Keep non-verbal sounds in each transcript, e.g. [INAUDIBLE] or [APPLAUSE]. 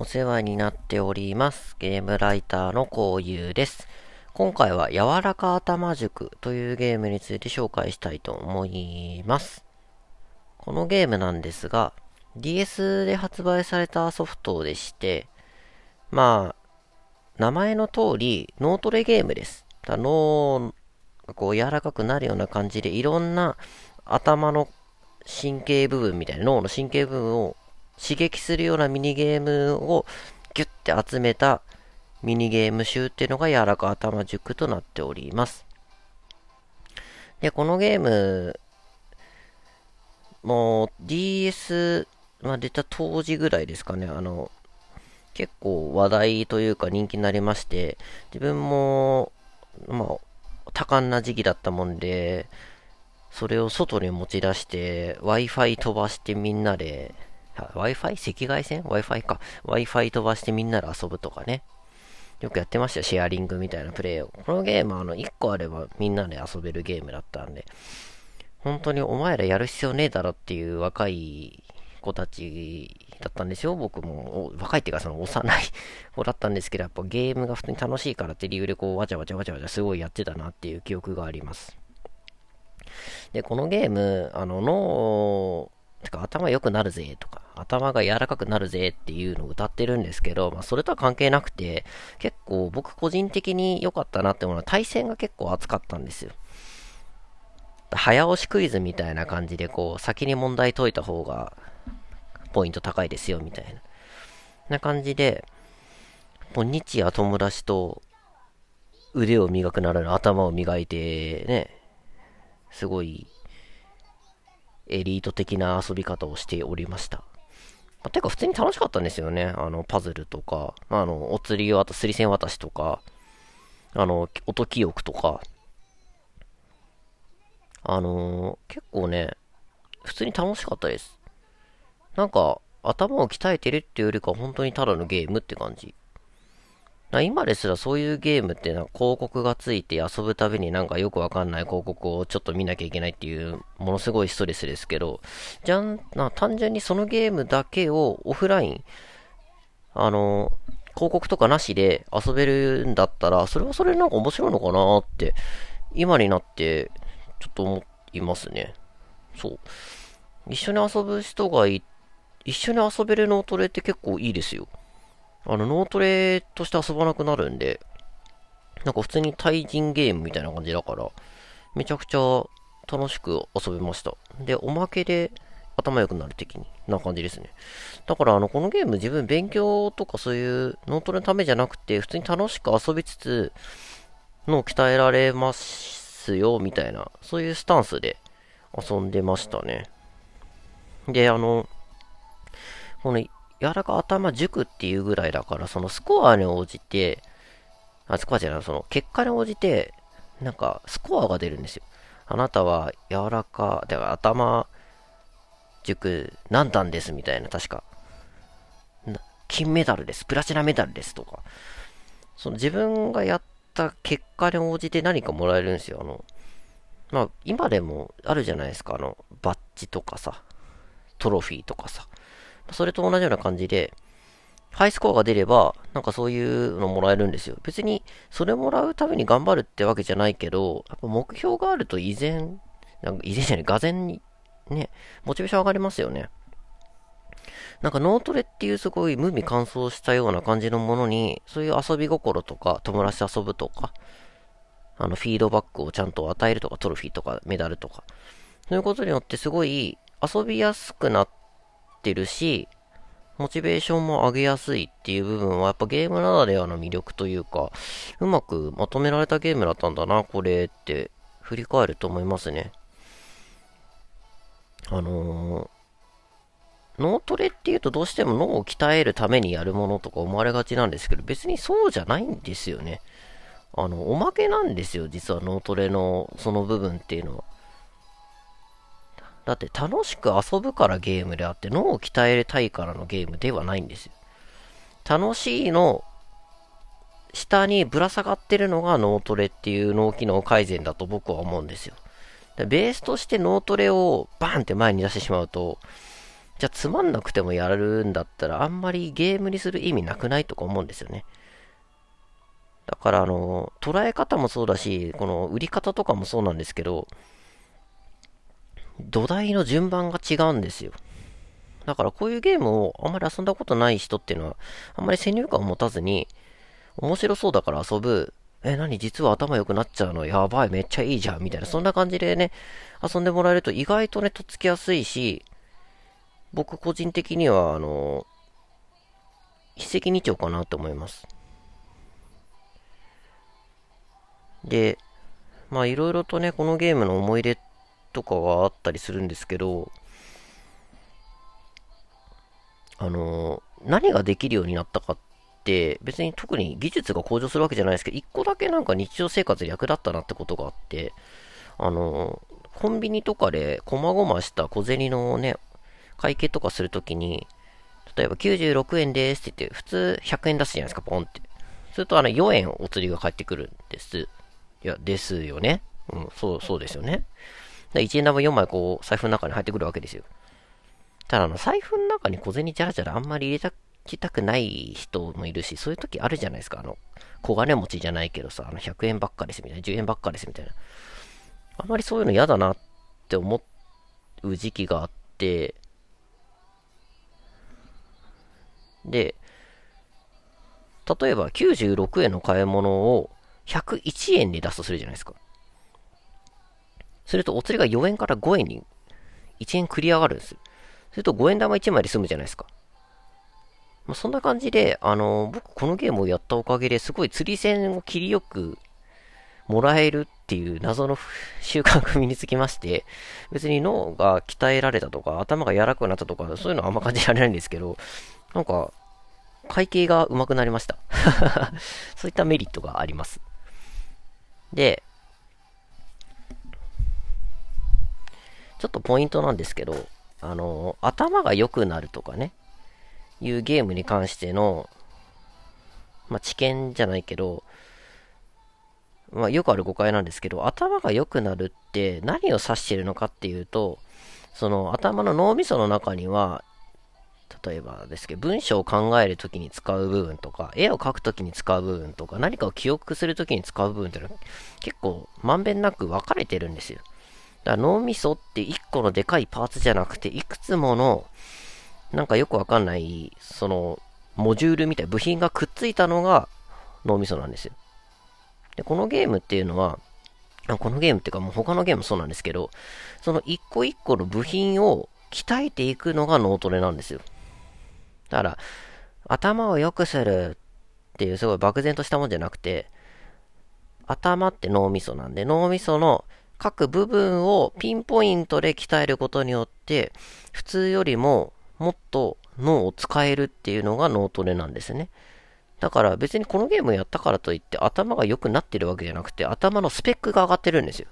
お世話になっております。ゲームライターのこうゆうです。今回は柔らか頭塾というゲームについて紹介したいと思います。このゲームなんですが、DS で発売されたソフトでして、まあ、名前の通り脳トレゲームです。脳がこう柔らかくなるような感じでいろんな頭の神経部分みたいな脳の神経部分を刺激するようなミニゲームをギュッて集めたミニゲーム集っていうのが柔らか頭塾となっております。で、このゲーム、もう DS、まあ、出た当時ぐらいですかね、あの、結構話題というか人気になりまして、自分も、まあ、多感な時期だったもんで、それを外に持ち出して、Wi-Fi 飛ばしてみんなで Wi-Fi? 赤外線 ?Wi-Fi か。Wi-Fi 飛ばしてみんなで遊ぶとかね。よくやってましたよ、シェアリングみたいなプレイを。このゲームはあの、1個あればみんなで遊べるゲームだったんで、本当にお前らやる必要ねえだろっていう若い子たちだったんですよ。僕も、若いっていうかその幼い [LAUGHS] 子だったんですけど、やっぱゲームが普通に楽しいからって理由でこう、わちゃわちゃわちゃわちゃすごいやってたなっていう記憶があります。で、このゲーム、あの、脳、てか頭良くなるぜとか、頭が柔らかくなるぜっていうのを歌ってるんですけど、まあ、それとは関係なくて、結構僕個人的に良かったなって思うのは対戦が結構熱かったんですよ。早押しクイズみたいな感じで、こう、先に問題解いた方が、ポイント高いですよ、みたいな。な感じで、もう日夜友達と腕を磨くなら頭を磨いて、ね、すごい、エリート的な遊び方をしておりました。まあ、てか普通に楽しかったんですよね。あの、パズルとか、あの、お釣りをあとすり線渡しとか、あの、音記憶とか、あのー、結構ね、普通に楽しかったです。なんか、頭を鍛えてるっていうよりか本当にただのゲームって感じ。今ですらそういうゲームってなんか広告がついて遊ぶたびになんかよくわかんない広告をちょっと見なきゃいけないっていうものすごいストレスですけど、じゃん、な単純にそのゲームだけをオフライン、あの、広告とかなしで遊べるんだったら、それはそれなんか面白いのかなって、今になってちょっと思いますね。そう。一緒に遊ぶ人がい、一緒に遊べる脳トレって結構いいですよ。あの、脳トレとして遊ばなくなるんで、なんか普通に対人ゲームみたいな感じだから、めちゃくちゃ楽しく遊べました。で、おまけで頭良くなる的にな感じですね。だから、あの、このゲーム自分勉強とかそういう脳トレのためじゃなくて、普通に楽しく遊びつつ、脳鍛えられますよ、みたいな、そういうスタンスで遊んでましたね。で、あの、この柔らか頭塾っていうぐらいだから、そのスコアに応じて、あ、スコアじゃない、その結果に応じて、なんかスコアが出るんですよ。あなたは柔らか、だから頭塾何段ですみたいな、確か。金メダルです。プラチナメダルですとか。その自分がやった結果に応じて何かもらえるんですよ。あの、まあ、今でもあるじゃないですか。あの、バッジとかさ、トロフィーとかさ。それと同じような感じで、ハイスコアが出れば、なんかそういうのもらえるんですよ。別に、それもらうために頑張るってわけじゃないけど、やっぱ目標があると依然、なんか依然じゃない、がぜに、ね、モチベーション上がりますよね。なんか脳トレっていうすごい無味乾燥したような感じのものに、そういう遊び心とか、友達と遊ぶとか、あの、フィードバックをちゃんと与えるとか、トロフィーとか、メダルとか、そういうことによってすごい遊びやすくなっってるし、モチベーションも上げやすいっていう部分はやっぱゲームならではの魅力というか、うまくまとめられたゲームだったんだな、これって振り返ると思いますね。あのー、脳トレっていうとどうしても脳を鍛えるためにやるものとか思われがちなんですけど、別にそうじゃないんですよね。あの、おまけなんですよ、実は脳トレのその部分っていうのは。だって楽しく遊ぶからゲームであって脳を鍛えたいからのゲームではないんですよ。楽しいの下にぶら下がってるのが脳トレっていう脳機能改善だと僕は思うんですよ。ベースとして脳トレをバーンって前に出してしまうと、じゃあつまんなくてもやるんだったら、あんまりゲームにする意味なくないとか思うんですよね。だからあの、捉え方もそうだし、この売り方とかもそうなんですけど、土台の順番が違うんですよ。だからこういうゲームをあんまり遊んだことない人っていうのは、あんまり先入観を持たずに、面白そうだから遊ぶ、え、何？実は頭良くなっちゃうの？やばい、めっちゃいいじゃん、みたいな、そんな感じでね、遊んでもらえると意外とね、とっつきやすいし、僕個人的には、あの、一石二鳥かなと思います。で、まあいろいろとね、このゲームの思い出っとかはあったりするんですけど、あの、何ができるようになったかって、別に特に技術が向上するわけじゃないですけど、一個だけなんか日常生活で役立ったなってことがあって、あの、コンビニとかで細々した小銭のね、会計とかするときに、例えば96円ですって言って、普通100円出すじゃないですか、ポンって。するとあの4円お釣りが返ってくるんです。いや、ですよね。うん、そう、そうですよね。1円玉4枚こう、財布の中に入ってくるわけですよ。ただ、あの、財布の中に小銭じゃらじゃらあんまり入れたきたくない人もいるし、そういう時あるじゃないですか。あの、小金持ちじゃないけどさ、あの、100円ばっかですみたいな、10円ばっかりですみたいな。あんまりそういうの嫌だなって思う時期があって、で、例えば96円の買い物を101円で出すとするじゃないですか。するとお釣りが4円から5円に1円繰り上がるんです。すると5円玉1枚で済むじゃないですか。まあ、そんな感じで、あのー、僕このゲームをやったおかげですごい釣り線を切りよくもらえるっていう謎の習慣が身につきまして、別に脳が鍛えられたとか、頭が柔らかくなったとか、そういうのはあんま感じられないんですけど、なんか、会計が上手くなりました。[LAUGHS] そういったメリットがあります。で、ちょっとポイントなんですけど、あの、頭が良くなるとかね、いうゲームに関しての、まあ、知見じゃないけど、まあ、よくある誤解なんですけど、頭が良くなるって何を指してるのかっていうと、その頭の脳みその中には、例えばですけど、文章を考えるときに使う部分とか、絵を描くときに使う部分とか、何かを記憶するときに使う部分っていうのは結構まんべんなく分かれてるんですよ。だから脳みそって一個のでかいパーツじゃなくて、いくつもの、なんかよくわかんない、その、モジュールみたい部品がくっついたのが脳みそなんですよ。で、このゲームっていうのは、このゲームっていうかもう他のゲームもそうなんですけど、その一個一個の部品を鍛えていくのが脳トレなんですよ。だから、頭を良くするっていうすごい漠然としたもんじゃなくて、頭って脳みそなんで、脳みその各部分をピンポイントで鍛えることによって、普通よりももっと脳を使えるっていうのが脳トレなんですね。だから別にこのゲームやったからといって頭が良くなってるわけじゃなくて頭のスペックが上がってるんですよ。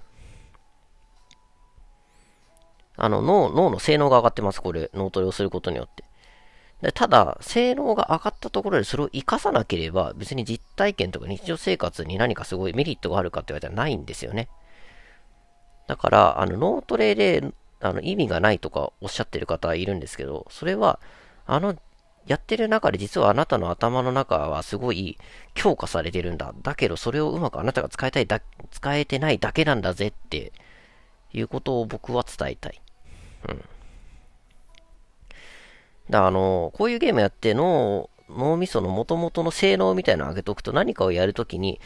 あの脳、脳の性能が上がってます、これ。脳トレをすることによって。でただ、性能が上がったところでそれを活かさなければ別に実体験とか日常生活に何かすごいメリットがあるかって言われたらないんですよね。だから、あの、脳トレで、あの、意味がないとかおっしゃってる方いるんですけど、それは、あの、やってる中で実はあなたの頭の中はすごい強化されてるんだ。だけどそれをうまくあなたが使いたいだ、使えてないだけなんだぜっていうことを僕は伝えたい。うん。だあの、こういうゲームやって脳、脳みその元々の性能みたいなのを上げておくと何かをやるときに、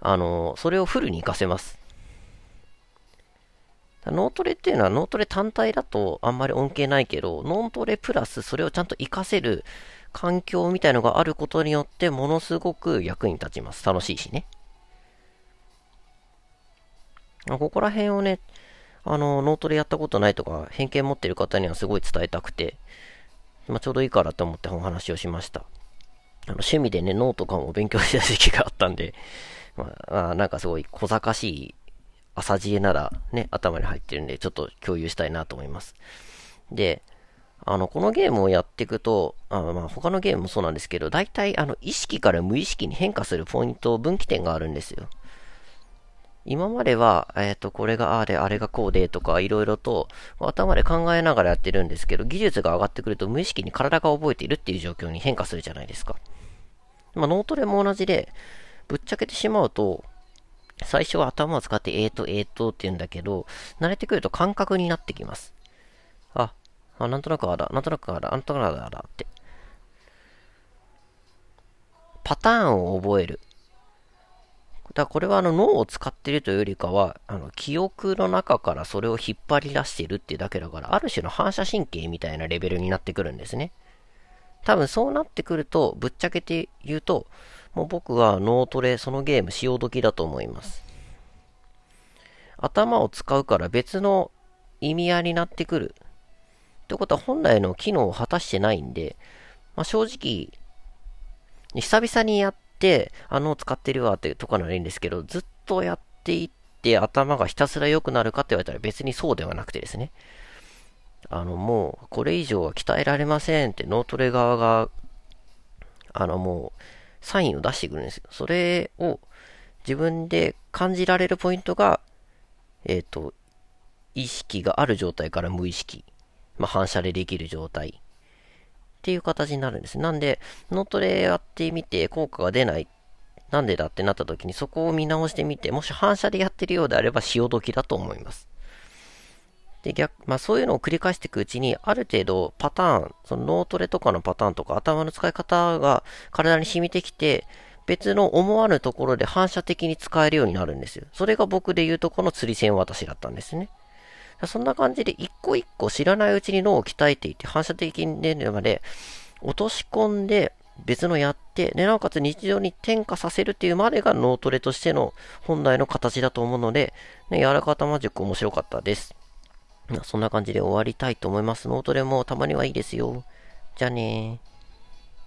あの、それをフルに活かせます。脳トレっていうのは脳トレ単体だとあんまり恩恵ないけど、脳トレプラスそれをちゃんと活かせる環境みたいのがあることによってものすごく役に立ちます。楽しいしね。ここら辺をね、あの、脳トレやったことないとか、偏見持ってる方にはすごい伝えたくて、まあ、ちょうどいいからと思ってお話をしました。あの趣味でね、脳とかも勉強した時期があったんで、まあ、なんかすごい小賢しい朝知恵ならね、頭に入ってるんで、ちょっと共有したいなと思います。で、あの、このゲームをやっていくと、あまあ、他のゲームもそうなんですけど、大体、あの、意識から無意識に変化するポイント、分岐点があるんですよ。今までは、えっ、ー、と、これがああで、あれがこうでとか、いろいろと頭で考えながらやってるんですけど、技術が上がってくると無意識に体が覚えているっていう状況に変化するじゃないですか。まあ、脳トレも同じで、ぶっちゃけてしまうと、最初は頭を使って、えーと、えーとって言うんだけど、慣れてくると感覚になってきます。あ、あなんとなくあだ、なんとなくあだ、なんとなくあだって。パターンを覚える。だからこれはあの脳を使っているというよりかは、あの記憶の中からそれを引っ張り出しているっていうだけだから、ある種の反射神経みたいなレベルになってくるんですね。多分そうなってくると、ぶっちゃけて言うと、もう僕は脳トレ、そのゲーム潮時だと思います。頭を使うから別の意味合いになってくる。ってことは本来の機能を果たしてないんで、まあ、正直、久々にやって、あの使ってるわってとこならいいんですけど、ずっとやっていって頭がひたすら良くなるかって言われたら別にそうではなくてですね。あのもうこれ以上は鍛えられませんって脳トレ側が、あのもうサインを出してくるんですよ。それを自分で感じられるポイントが、えっ、ー、と、意識がある状態から無意識。まあ、反射でできる状態。っていう形になるんです。なんで、脳トレやってみて効果が出ない。なんでだってなった時にそこを見直してみて、もし反射でやってるようであれば潮時だと思います。で、逆、まあそういうのを繰り返していくうちに、ある程度パターン、その脳トレとかのパターンとか頭の使い方が体に染みてきて、別の思わぬところで反射的に使えるようになるんですよ。それが僕で言うとこの釣り線私だったんですね。そんな感じで一個一個知らないうちに脳を鍛えていって反射的に出るまで落とし込んで別のやって、で、なおかつ日常に転化させるっていうまでが脳トレとしての本来の形だと思うので、ね、柔らか頭塾面白かったです。そんな感じで終わりたいと思います。ノートでもたまにはいいですよ。じゃあねー。